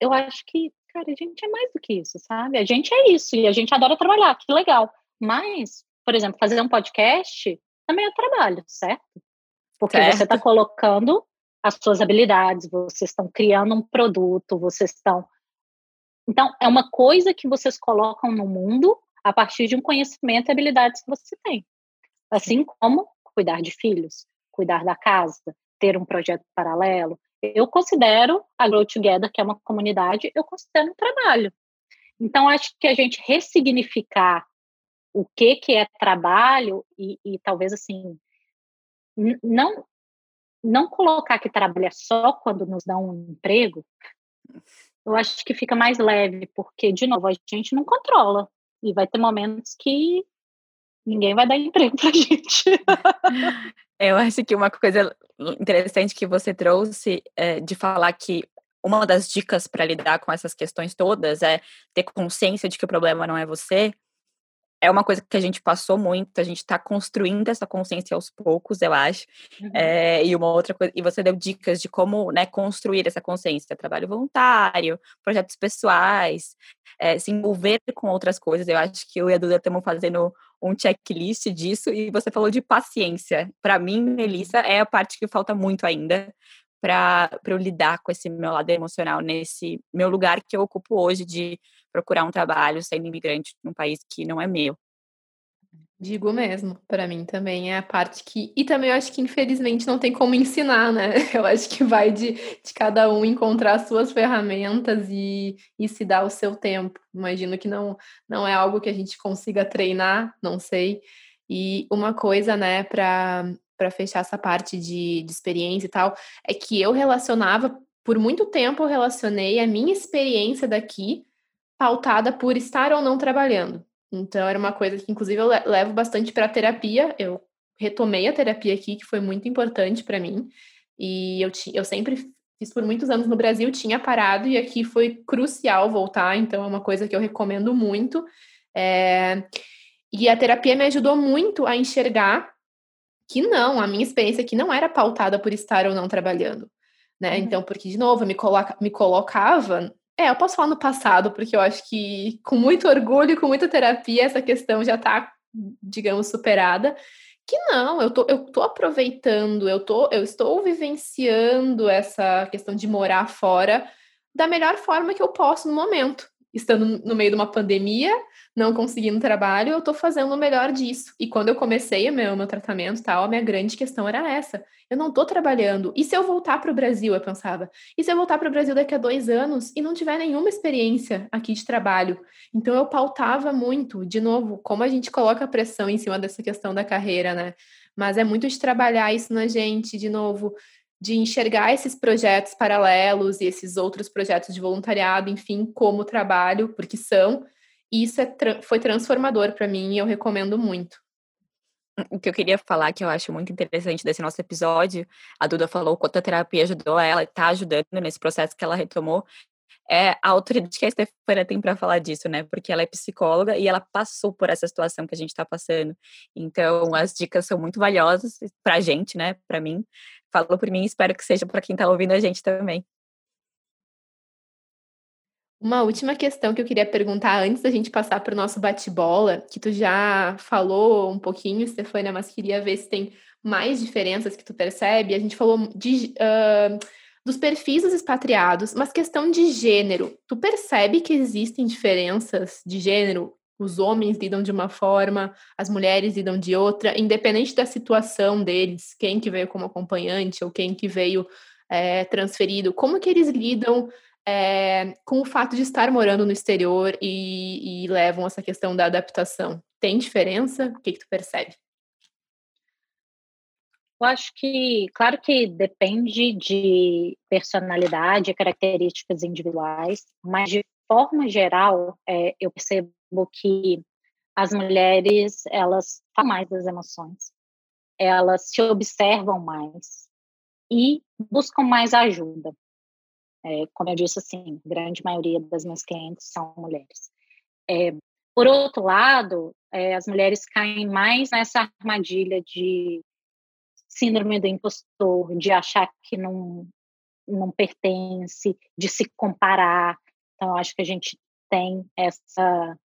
D: eu acho que, cara, a gente é mais do que isso, sabe? A gente é isso e a gente adora trabalhar, que legal. Mas, por exemplo, fazer um podcast também é trabalho, certo? Porque certo. você está colocando as suas habilidades, vocês estão criando um produto, vocês estão. Então, é uma coisa que vocês colocam no mundo a partir de um conhecimento e habilidades que você tem. Assim como cuidar de filhos, cuidar da casa, ter um projeto paralelo. Eu considero a Grow Together, que é uma comunidade, eu considero um trabalho. Então, acho que a gente ressignificar o que, que é trabalho e, e talvez assim, não não colocar que trabalha só quando nos dá um emprego, eu acho que fica mais leve, porque, de novo, a gente não controla. E vai ter momentos que ninguém vai dar emprego pra gente.
C: Eu acho que uma coisa interessante que você trouxe é de falar que uma das dicas para lidar com essas questões todas é ter consciência de que o problema não é você. É uma coisa que a gente passou muito, a gente está construindo essa consciência aos poucos, eu acho. Uhum. É, e uma outra coisa, e você deu dicas de como né, construir essa consciência, trabalho voluntário, projetos pessoais, é, se envolver com outras coisas. Eu acho que eu e a Duda estamos fazendo um checklist disso e você falou de paciência. Para mim, Melissa, é a parte que falta muito ainda para eu lidar com esse meu lado emocional nesse meu lugar que eu ocupo hoje de procurar um trabalho sendo imigrante num país que não é meu.
B: Digo mesmo, para mim também é a parte que. E também eu acho que, infelizmente, não tem como ensinar, né? Eu acho que vai de, de cada um encontrar as suas ferramentas e, e se dar o seu tempo. Imagino que não, não é algo que a gente consiga treinar, não sei. E uma coisa, né, para fechar essa parte de, de experiência e tal, é que eu relacionava, por muito tempo, eu relacionei a minha experiência daqui pautada por estar ou não trabalhando. Então, era uma coisa que, inclusive, eu levo bastante para a terapia. Eu retomei a terapia aqui, que foi muito importante para mim. E eu, eu sempre fiz por muitos anos no Brasil, tinha parado, e aqui foi crucial voltar. Então, é uma coisa que eu recomendo muito. É... E a terapia me ajudou muito a enxergar que não, a minha experiência aqui não era pautada por estar ou não trabalhando. Né? Uhum. Então, porque, de novo, eu me, coloca, me colocava é, eu posso falar no passado, porque eu acho que com muito orgulho, com muita terapia, essa questão já está, digamos, superada. Que não, eu tô, eu tô aproveitando, eu, tô, eu estou vivenciando essa questão de morar fora da melhor forma que eu posso no momento. Estando no meio de uma pandemia, não conseguindo trabalho, eu estou fazendo o melhor disso. E quando eu comecei o meu, meu tratamento tal, a minha grande questão era essa. Eu não estou trabalhando. E se eu voltar para o Brasil, eu pensava, e se eu voltar para o Brasil daqui a dois anos e não tiver nenhuma experiência aqui de trabalho? Então eu pautava muito, de novo, como a gente coloca pressão em cima dessa questão da carreira, né? Mas é muito de trabalhar isso na gente, de novo, de enxergar esses projetos paralelos e esses outros projetos de voluntariado, enfim, como trabalho, porque são e isso é, foi transformador para mim e eu recomendo muito.
C: O que eu queria falar, que eu acho muito interessante desse nosso episódio, a Duda falou quanto a terapia ajudou ela, está ajudando nesse processo que ela retomou, é a autoridade que a Stefania tem para falar disso, né? Porque ela é psicóloga e ela passou por essa situação que a gente está passando. Então, as dicas são muito valiosas para a gente, né? Para mim. Falou por mim, espero que seja para quem está ouvindo a gente também.
B: Uma última questão que eu queria perguntar antes da gente passar para o nosso bate-bola, que tu já falou um pouquinho, Stefania, mas queria ver se tem mais diferenças que tu percebe. A gente falou de, uh, dos perfis dos expatriados, mas questão de gênero. Tu percebe que existem diferenças de gênero? Os homens lidam de uma forma, as mulheres lidam de outra, independente da situação deles, quem que veio como acompanhante ou quem que veio é, transferido. Como que eles lidam é, com o fato de estar morando no exterior e, e, levam essa questão da adaptação? Tem diferença? O que, que tu percebe?
D: Eu acho que, claro que depende de personalidade, características individuais, mas de forma geral, é, eu percebo que as mulheres elas falam mais das emoções, elas se observam mais e buscam mais ajuda. É, como eu disse, assim, grande maioria das minhas clientes são mulheres. É, por outro lado, é, as mulheres caem mais nessa armadilha de síndrome do impostor, de achar que não, não pertence, de se comparar. Então, acho que a gente tem essa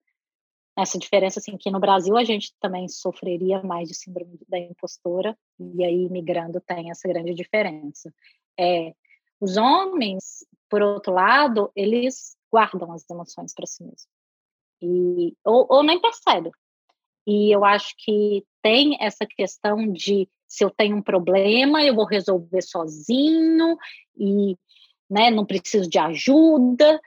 D: essa diferença assim que no Brasil a gente também sofreria mais de síndrome da impostora e aí migrando tem essa grande diferença. É, os homens, por outro lado, eles guardam as emoções para si mesmos. E, ou, ou nem percebem. E eu acho que tem essa questão de se eu tenho um problema, eu vou resolver sozinho e né, não preciso de ajuda.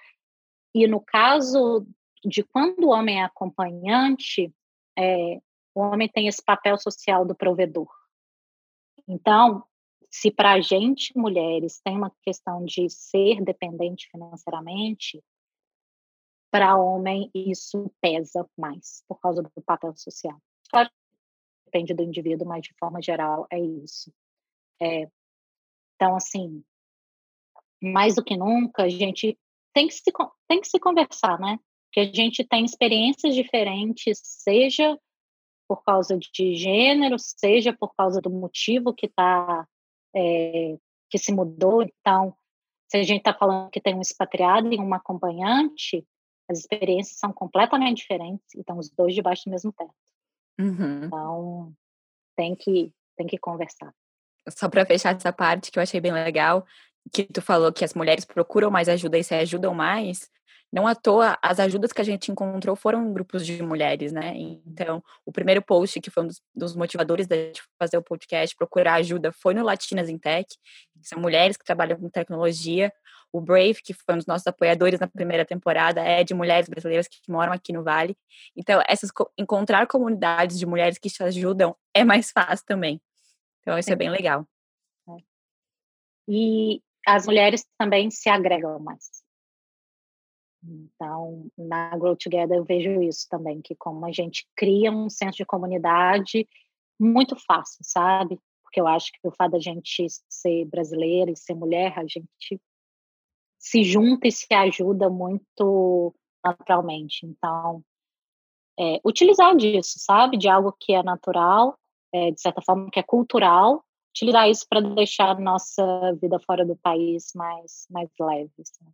D: E no caso de quando o homem é acompanhante, é, o homem tem esse papel social do provedor. Então, se para a gente, mulheres, tem uma questão de ser dependente financeiramente, para homem isso pesa mais por causa do papel social. Claro, depende do indivíduo, mas de forma geral é isso. É, então, assim, mais do que nunca, a gente tem que se, tem que se conversar, né? Porque a gente tem experiências diferentes, seja por causa de gênero, seja por causa do motivo que está é, que se mudou. Então, se a gente está falando que tem um expatriado e um acompanhante, as experiências são completamente diferentes e estão os dois debaixo do mesmo teto. Uhum. Então, tem que, tem que conversar.
C: Só para fechar essa parte que eu achei bem legal, que tu falou que as mulheres procuram mais ajuda e se ajudam mais, não à toa, as ajudas que a gente encontrou foram grupos de mulheres, né? Então, o primeiro post, que foi um dos, dos motivadores da gente fazer o podcast, procurar ajuda, foi no Latinas em Tech, que são mulheres que trabalham com tecnologia. O Brave, que foi um dos nossos apoiadores na primeira temporada, é de mulheres brasileiras que moram aqui no Vale. Então, essas, encontrar comunidades de mulheres que te ajudam é mais fácil também. Então, isso é, é bem legal. É.
D: E as mulheres também se agregam mais. Então, na Grow Together eu vejo isso também, que como a gente cria um senso de comunidade muito fácil, sabe? Porque eu acho que o fato da gente ser brasileira e ser mulher, a gente se junta e se ajuda muito naturalmente. Então, é, utilizar disso, sabe? De algo que é natural, é, de certa forma, que é cultural, utilizar isso para deixar a nossa vida fora do país mais, mais leve. Sabe?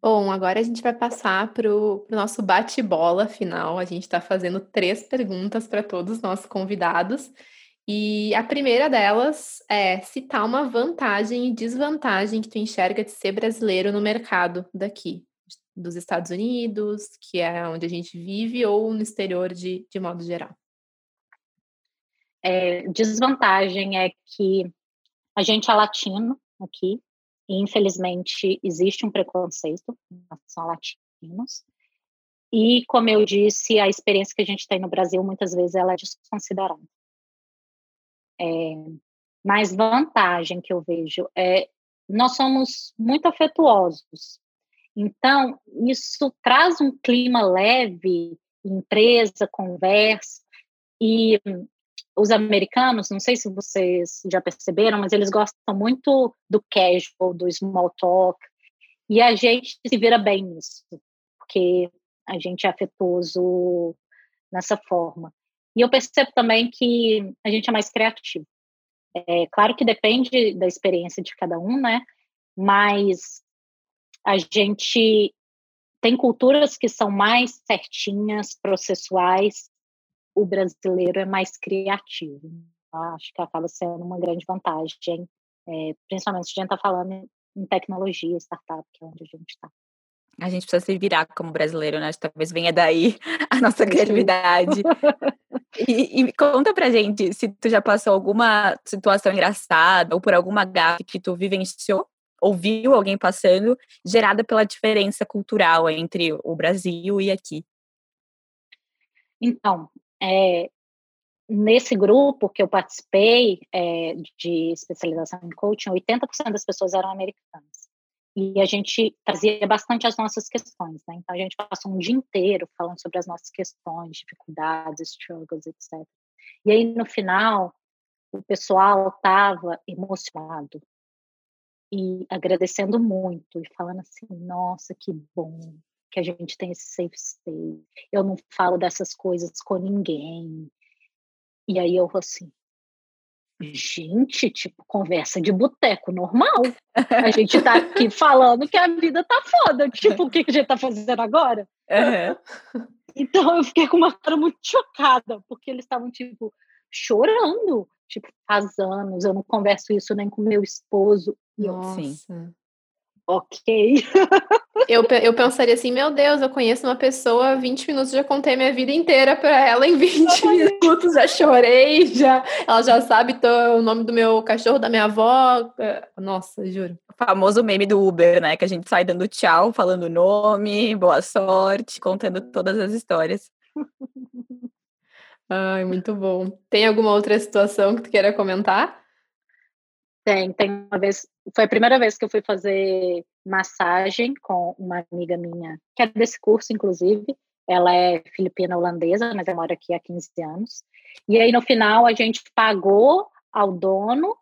B: Bom, agora a gente vai passar para o nosso bate-bola final. A gente está fazendo três perguntas para todos os nossos convidados. E a primeira delas é citar uma vantagem e desvantagem que tu enxerga de ser brasileiro no mercado daqui, dos Estados Unidos, que é onde a gente vive, ou no exterior de, de modo geral.
D: É, desvantagem é que a gente é latino aqui, e, infelizmente, existe um preconceito em relação a latinos. E, como eu disse, a experiência que a gente tem no Brasil, muitas vezes, ela é desconsiderada. É, vantagem que eu vejo é nós somos muito afetuosos. Então, isso traz um clima leve, empresa, conversa, e os americanos, não sei se vocês já perceberam, mas eles gostam muito do casual, do small talk, e a gente se vira bem nisso, porque a gente é afetuoso nessa forma. E eu percebo também que a gente é mais criativo. É claro que depende da experiência de cada um, né? Mas a gente tem culturas que são mais certinhas, processuais, o brasileiro é mais criativo. Acho que acaba sendo uma grande vantagem, é, principalmente se a gente está falando em tecnologia, startup, que é onde a gente está.
C: A gente precisa se virar como brasileiro, né? Talvez venha daí a nossa criatividade. e, e, conta pra gente se tu já passou alguma situação engraçada ou por alguma gafe que tu vivenciou ou viu alguém passando, gerada pela diferença cultural entre o Brasil e aqui.
D: Então, é, nesse grupo que eu participei é, de especialização em coaching, 80% das pessoas eram americanas. E a gente trazia bastante as nossas questões, né? Então a gente passou um dia inteiro falando sobre as nossas questões, dificuldades, struggles, etc. E aí no final, o pessoal estava emocionado e agradecendo muito e falando assim: nossa, que bom que a gente tem esse safe space. Eu não falo dessas coisas com ninguém. E aí eu assim, gente, tipo, conversa de boteco normal. A gente tá aqui falando que a vida tá foda. Tipo, o que, que a gente tá fazendo agora? Uhum. Então eu fiquei com uma cara muito chocada, porque eles estavam, tipo, chorando. Tipo, faz anos, eu não converso isso nem com meu esposo.
B: Nossa. Sim
D: ok.
B: eu, eu pensaria assim, meu Deus, eu conheço uma pessoa, 20 minutos já contei minha vida inteira para ela em 20 minutos, já chorei, já, ela já sabe tô, o nome do meu cachorro, da minha avó. É, nossa, juro.
C: O famoso meme do Uber, né? Que a gente sai dando tchau, falando o nome, boa sorte, contando todas as histórias.
B: Ai, muito bom. Tem alguma outra situação que tu queira comentar?
D: Tem, tem uma vez, foi a primeira vez que eu fui fazer massagem com uma amiga minha, que é desse curso, inclusive. Ela é filipina holandesa, mas ela mora aqui há 15 anos. E aí, no final, a gente pagou ao dono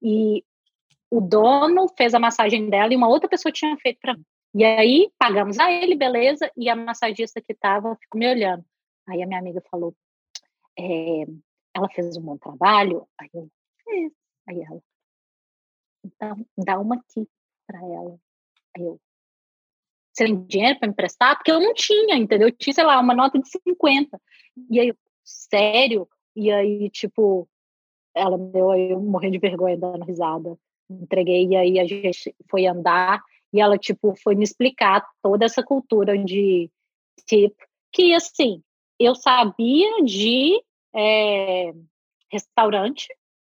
D: e o dono fez a massagem dela e uma outra pessoa tinha feito para mim. E aí, pagamos a ele, beleza, e a massagista que estava ficou me olhando. Aí a minha amiga falou, é, ela fez um bom trabalho? Aí eu, fiz. Aí ela, então, dá uma tip para ela. Eu, você tem dinheiro para emprestar? Porque eu não tinha, entendeu? Eu tinha, sei lá, uma nota de 50. E aí, sério? E aí, tipo, ela me deu aí, eu morrendo de vergonha dando risada. Entreguei, e aí a gente foi andar, e ela, tipo, foi me explicar toda essa cultura de tip, que, assim, eu sabia de é, restaurante,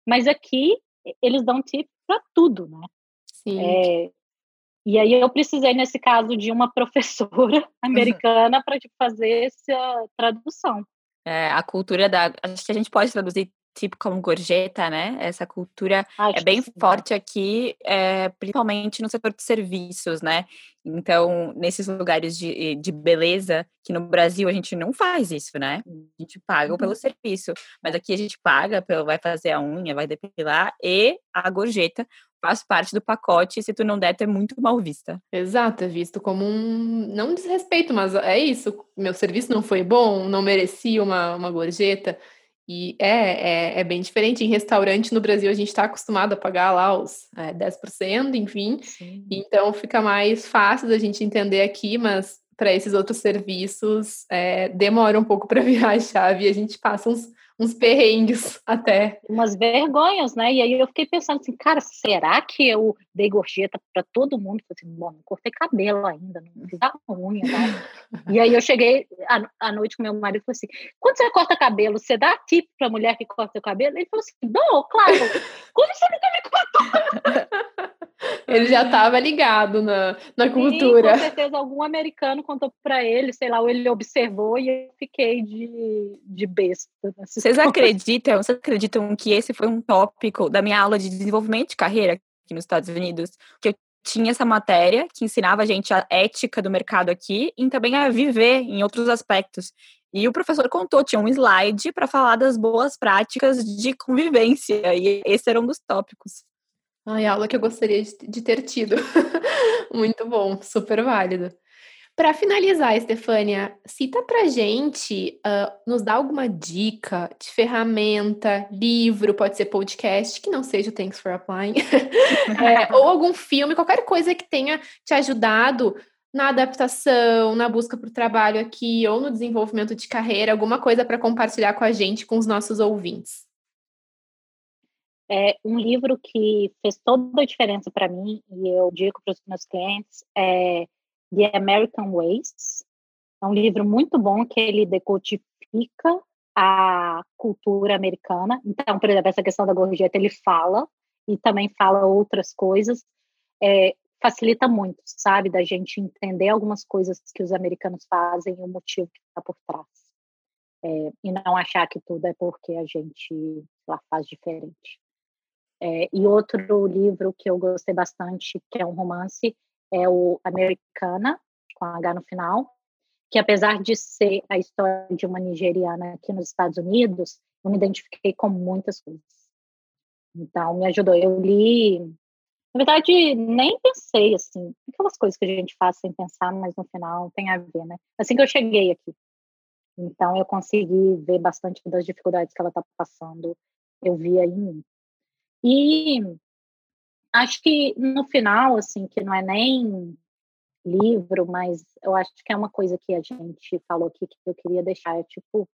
D: mas aqui eles dão tip para tudo, né?
B: Sim. É,
D: e aí eu precisei, nesse caso, de uma professora americana para tipo, fazer essa tradução.
C: É, a cultura da. Acho que a gente pode traduzir tipo como gorjeta, né? Essa cultura Acho é bem forte aqui, é, principalmente no setor de serviços, né? Então, nesses lugares de, de beleza, que no Brasil a gente não faz isso, né? A gente paga uhum. pelo serviço, mas aqui a gente paga, pelo, vai fazer a unha, vai depilar e a gorjeta faz parte do pacote, se tu não der, tu é muito mal vista.
B: Exato, é visto como um, não um desrespeito, mas é isso, meu serviço não foi bom, não merecia uma, uma gorjeta, e é, é, é, bem diferente. Em restaurante no Brasil, a gente está acostumado a pagar lá os é, 10%, enfim. Sim. Então fica mais fácil da gente entender aqui, mas para esses outros serviços é, demora um pouco para virar a chave e a gente passa uns, uns perrengues até.
D: Umas vergonhas, né? E aí eu fiquei pensando assim, cara, será que eu dei gorjeta para todo mundo? Falei assim, bom, não cortei cabelo ainda, não fiz a unha, né? e aí eu cheguei à, noite com meu marido e falei assim, quando você corta cabelo, você dá tip pra mulher que corta o cabelo? Ele falou assim, dou, claro. Como você nunca me contou?
B: Ele já estava ligado na, na cultura.
D: com certeza algum americano contou para ele, sei lá, ou ele observou e eu fiquei de, de besta.
C: Vocês acreditam, vocês acreditam que esse foi um tópico da minha aula de desenvolvimento de carreira aqui nos Estados Unidos? Que eu tinha essa matéria que ensinava a gente a ética do mercado aqui e também a viver em outros aspectos. E o professor contou, tinha um slide para falar das boas práticas de convivência, e esse era um dos tópicos.
B: Ai, aula que eu gostaria de, ter tido. Muito bom, super válido. Para finalizar, Estefânia, cita pra gente, uh, nos dá alguma dica de ferramenta, livro, pode ser podcast, que não seja o Thanks for Applying, é, ou algum filme, qualquer coisa que tenha te ajudado na adaptação, na busca por trabalho aqui, ou no desenvolvimento de carreira, alguma coisa para compartilhar com a gente, com os nossos ouvintes.
D: É um livro que fez toda a diferença para mim e eu digo para os meus clientes é The American Ways. É um livro muito bom que ele decodifica a cultura americana. Então, por exemplo, essa questão da gorjeta ele fala e também fala outras coisas. É, facilita muito, sabe, da gente entender algumas coisas que os americanos fazem e o motivo que está por trás. É, e não achar que tudo é porque a gente lá faz diferente. É, e outro livro que eu gostei bastante, que é um romance, é o Americana, com H no final, que apesar de ser a história de uma nigeriana aqui nos Estados Unidos, eu me identifiquei com muitas coisas. Então, me ajudou. Eu li, na verdade, nem pensei, assim, aquelas coisas que a gente faz sem pensar, mas no final tem a ver, né? Assim que eu cheguei aqui. Então, eu consegui ver bastante das dificuldades que ela está passando, eu vi em mim. E acho que no final, assim, que não é nem livro, mas eu acho que é uma coisa que a gente falou aqui que eu queria deixar, é tipo,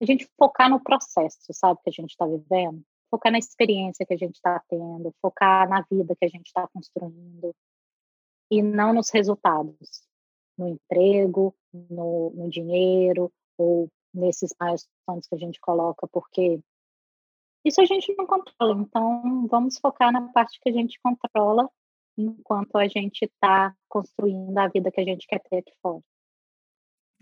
D: a gente focar no processo, sabe, que a gente está vivendo, focar na experiência que a gente está tendo, focar na vida que a gente está construindo, e não nos resultados, no emprego, no, no dinheiro, ou nesses milestones que a gente coloca, porque isso a gente não controla, então vamos focar na parte que a gente controla enquanto a gente está construindo a vida que a gente quer ter aqui fora.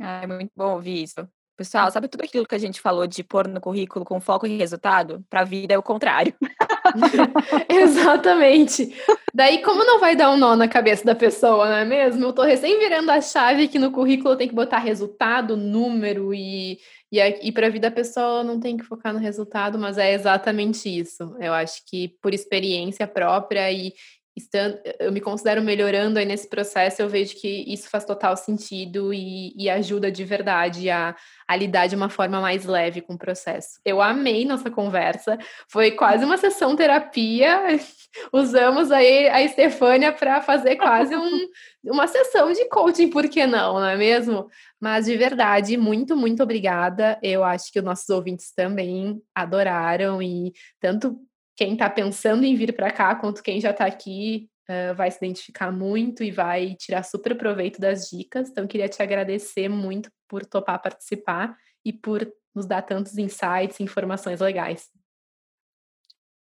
C: Ah, é muito bom ouvir isso. Pessoal, sabe tudo aquilo que a gente falou de pôr no currículo com foco em resultado? Para a vida é o contrário.
B: Exatamente. Daí, como não vai dar um nó na cabeça da pessoa, não é mesmo? Eu tô recém virando a chave que no currículo tem que botar resultado, número e e, e para a vida pessoal não tem que focar no resultado, mas é exatamente isso. Eu acho que por experiência própria e estando, eu me considero melhorando aí nesse processo, eu vejo que isso faz total sentido e, e ajuda de verdade a, a lidar de uma forma mais leve com o processo. Eu amei nossa conversa, foi quase uma sessão terapia. Usamos aí a Estefânia para fazer quase um, uma sessão de coaching, por que não, não é mesmo? Mas de verdade, muito, muito obrigada. Eu acho que os nossos ouvintes também adoraram e tanto quem está pensando em vir para cá quanto quem já está aqui uh, vai se identificar muito e vai tirar super proveito das dicas. Então, queria te agradecer muito por topar participar e por nos dar tantos insights e informações legais.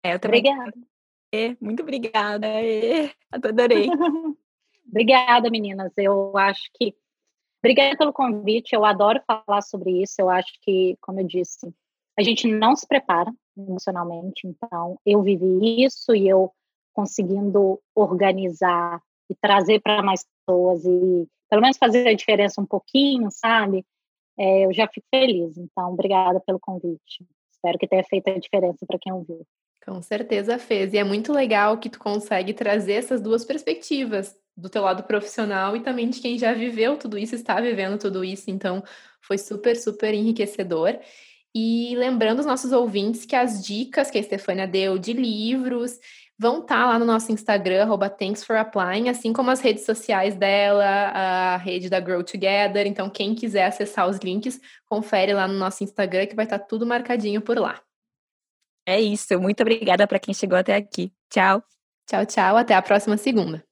C: É, eu também. Obrigada. Muito obrigada. Adorei.
D: obrigada, meninas. Eu acho que Obrigada pelo convite, eu adoro falar sobre isso. Eu acho que, como eu disse, a gente não se prepara emocionalmente, então eu vivi isso e eu conseguindo organizar e trazer para mais pessoas e pelo menos fazer a diferença um pouquinho, sabe? É, eu já fico feliz. Então, obrigada pelo convite. Espero que tenha feito a diferença para quem ouviu.
B: Com certeza fez. E é muito legal que tu consegue trazer essas duas perspectivas do teu lado profissional e também de quem já viveu tudo isso, está vivendo tudo isso. Então, foi super, super enriquecedor. E lembrando os nossos ouvintes que as dicas que a Estefânia deu de livros vão estar tá lá no nosso Instagram, arroba Thanks for Applying, assim como as redes sociais dela, a rede da Grow Together. Então, quem quiser acessar os links, confere lá no nosso Instagram que vai estar tá tudo marcadinho por lá.
C: É isso. Muito obrigada para quem chegou até aqui. Tchau.
B: Tchau, tchau. Até a próxima segunda.